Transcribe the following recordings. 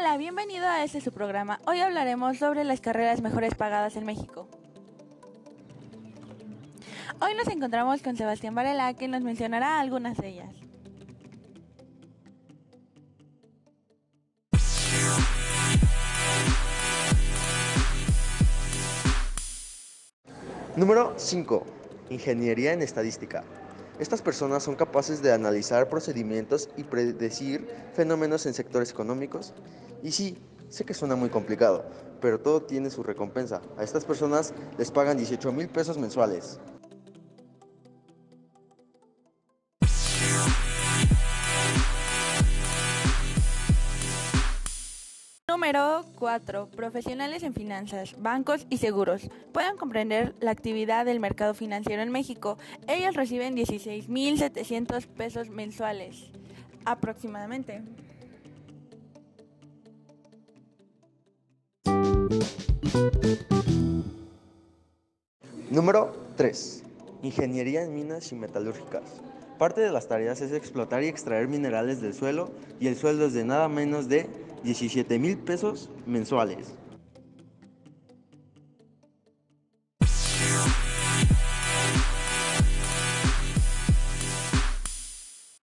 Hola, bienvenido a este su programa. Hoy hablaremos sobre las carreras mejores pagadas en México. Hoy nos encontramos con Sebastián Varela, que nos mencionará algunas de ellas. Número 5. Ingeniería en estadística. Estas personas son capaces de analizar procedimientos y predecir fenómenos en sectores económicos. Y sí, sé que suena muy complicado, pero todo tiene su recompensa. A estas personas les pagan 18 mil pesos mensuales. Número 4. Profesionales en finanzas, bancos y seguros. Pueden comprender la actividad del mercado financiero en México. Ellos reciben 16.700 pesos mensuales, aproximadamente. Número 3. Ingeniería en minas y metalúrgicas. Parte de las tareas es explotar y extraer minerales del suelo y el sueldo es de nada menos de 17 mil pesos mensuales.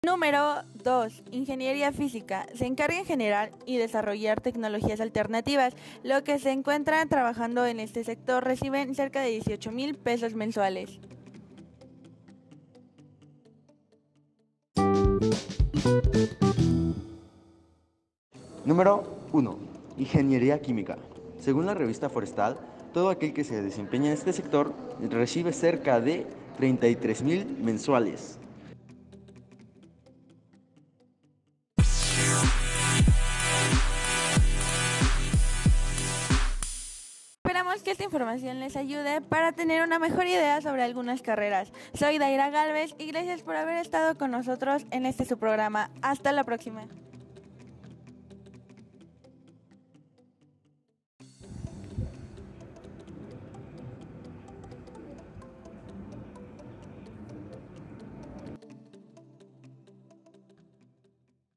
Número 2. Ingeniería física. Se encarga en generar y desarrollar tecnologías alternativas. Lo que se encuentran trabajando en este sector reciben cerca de 18 mil pesos mensuales. Número 1. Ingeniería química. Según la revista Forestal, todo aquel que se desempeña en este sector recibe cerca de 33 mil mensuales. Esperamos que esta información les ayude para tener una mejor idea sobre algunas carreras. Soy Daira Galvez y gracias por haber estado con nosotros en este su programa. Hasta la próxima.